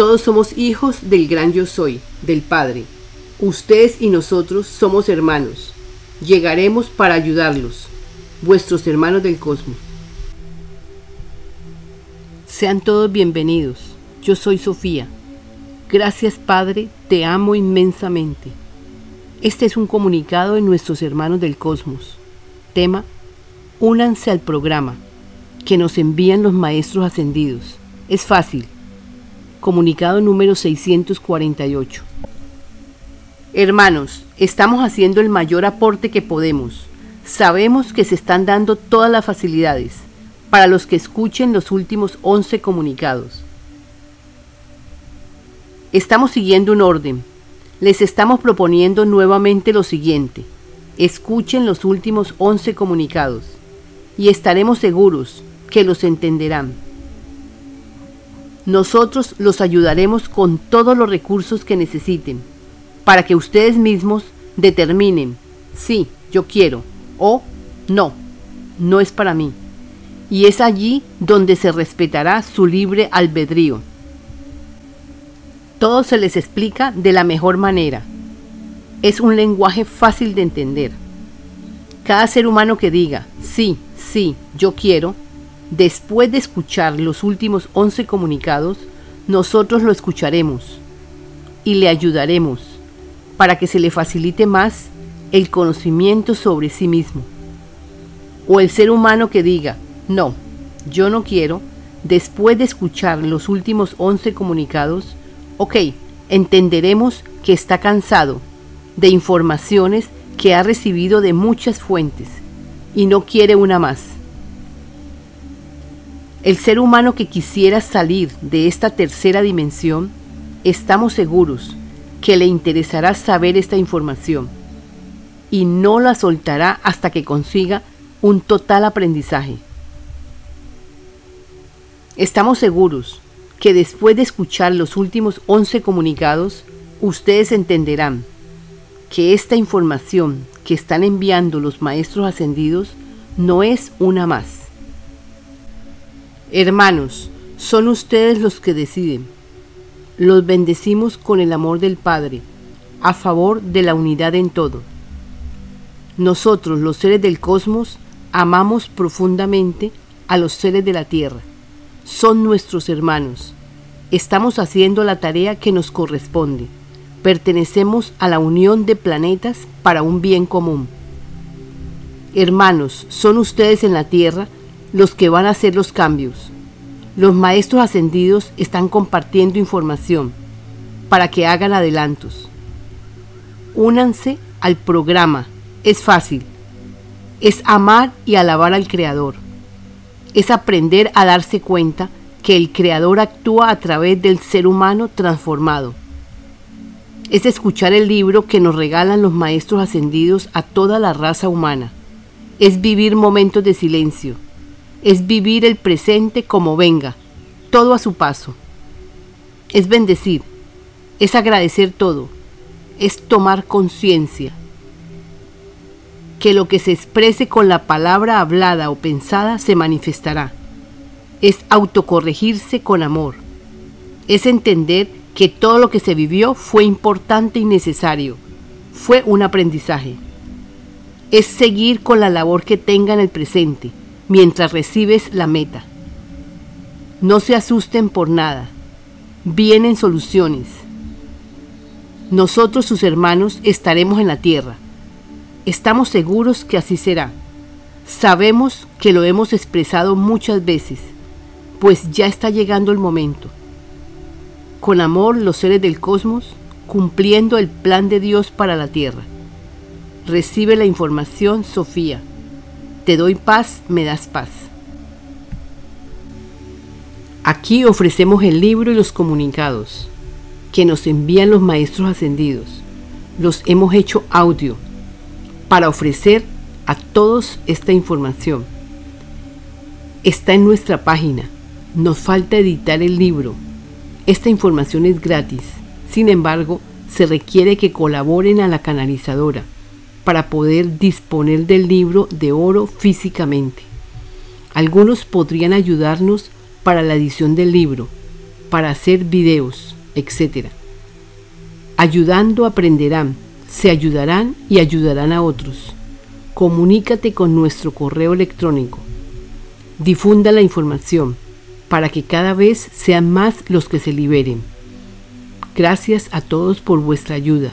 Todos somos hijos del gran yo soy, del Padre. Ustedes y nosotros somos hermanos. Llegaremos para ayudarlos, vuestros hermanos del cosmos. Sean todos bienvenidos. Yo soy Sofía. Gracias Padre, te amo inmensamente. Este es un comunicado de nuestros hermanos del cosmos. Tema, únanse al programa que nos envían los maestros ascendidos. Es fácil. Comunicado número 648. Hermanos, estamos haciendo el mayor aporte que podemos. Sabemos que se están dando todas las facilidades para los que escuchen los últimos 11 comunicados. Estamos siguiendo un orden. Les estamos proponiendo nuevamente lo siguiente. Escuchen los últimos 11 comunicados y estaremos seguros que los entenderán. Nosotros los ayudaremos con todos los recursos que necesiten para que ustedes mismos determinen sí, yo quiero o no, no es para mí y es allí donde se respetará su libre albedrío. Todo se les explica de la mejor manera. Es un lenguaje fácil de entender. Cada ser humano que diga, sí, sí, yo quiero, después de escuchar los últimos 11 comunicados, nosotros lo escucharemos y le ayudaremos para que se le facilite más el conocimiento sobre sí mismo. O el ser humano que diga, no, yo no quiero, después de escuchar los últimos 11 comunicados, ok, entenderemos que está cansado de informaciones que ha recibido de muchas fuentes y no quiere una más. El ser humano que quisiera salir de esta tercera dimensión, estamos seguros que le interesará saber esta información y no la soltará hasta que consiga un total aprendizaje. Estamos seguros que después de escuchar los últimos 11 comunicados, ustedes entenderán que esta información que están enviando los maestros ascendidos no es una más. Hermanos, son ustedes los que deciden. Los bendecimos con el amor del Padre, a favor de la unidad en todo. Nosotros, los seres del cosmos, amamos profundamente a los seres de la Tierra son nuestros hermanos. Estamos haciendo la tarea que nos corresponde. Pertenecemos a la unión de planetas para un bien común. Hermanos, son ustedes en la Tierra los que van a hacer los cambios. Los maestros ascendidos están compartiendo información para que hagan adelantos. Únanse al programa. Es fácil. Es amar y alabar al Creador es aprender a darse cuenta que el Creador actúa a través del ser humano transformado. Es escuchar el libro que nos regalan los maestros ascendidos a toda la raza humana. Es vivir momentos de silencio. Es vivir el presente como venga, todo a su paso. Es bendecir. Es agradecer todo. Es tomar conciencia que lo que se exprese con la palabra hablada o pensada se manifestará. Es autocorregirse con amor. Es entender que todo lo que se vivió fue importante y necesario. Fue un aprendizaje. Es seguir con la labor que tenga en el presente mientras recibes la meta. No se asusten por nada. Vienen soluciones. Nosotros, sus hermanos, estaremos en la tierra Estamos seguros que así será. Sabemos que lo hemos expresado muchas veces, pues ya está llegando el momento. Con amor los seres del cosmos, cumpliendo el plan de Dios para la Tierra. Recibe la información, Sofía. Te doy paz, me das paz. Aquí ofrecemos el libro y los comunicados que nos envían los maestros ascendidos. Los hemos hecho audio para ofrecer a todos esta información. Está en nuestra página. Nos falta editar el libro. Esta información es gratis. Sin embargo, se requiere que colaboren a la canalizadora para poder disponer del libro de oro físicamente. Algunos podrían ayudarnos para la edición del libro. para hacer videos, etc. Ayudando aprenderán, se ayudarán y ayudarán a otros. Comunícate con nuestro correo electrónico. Difunda la información para que cada vez sean más los que se liberen. Gracias a todos por vuestra ayuda.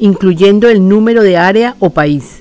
incluyendo el número de área o país.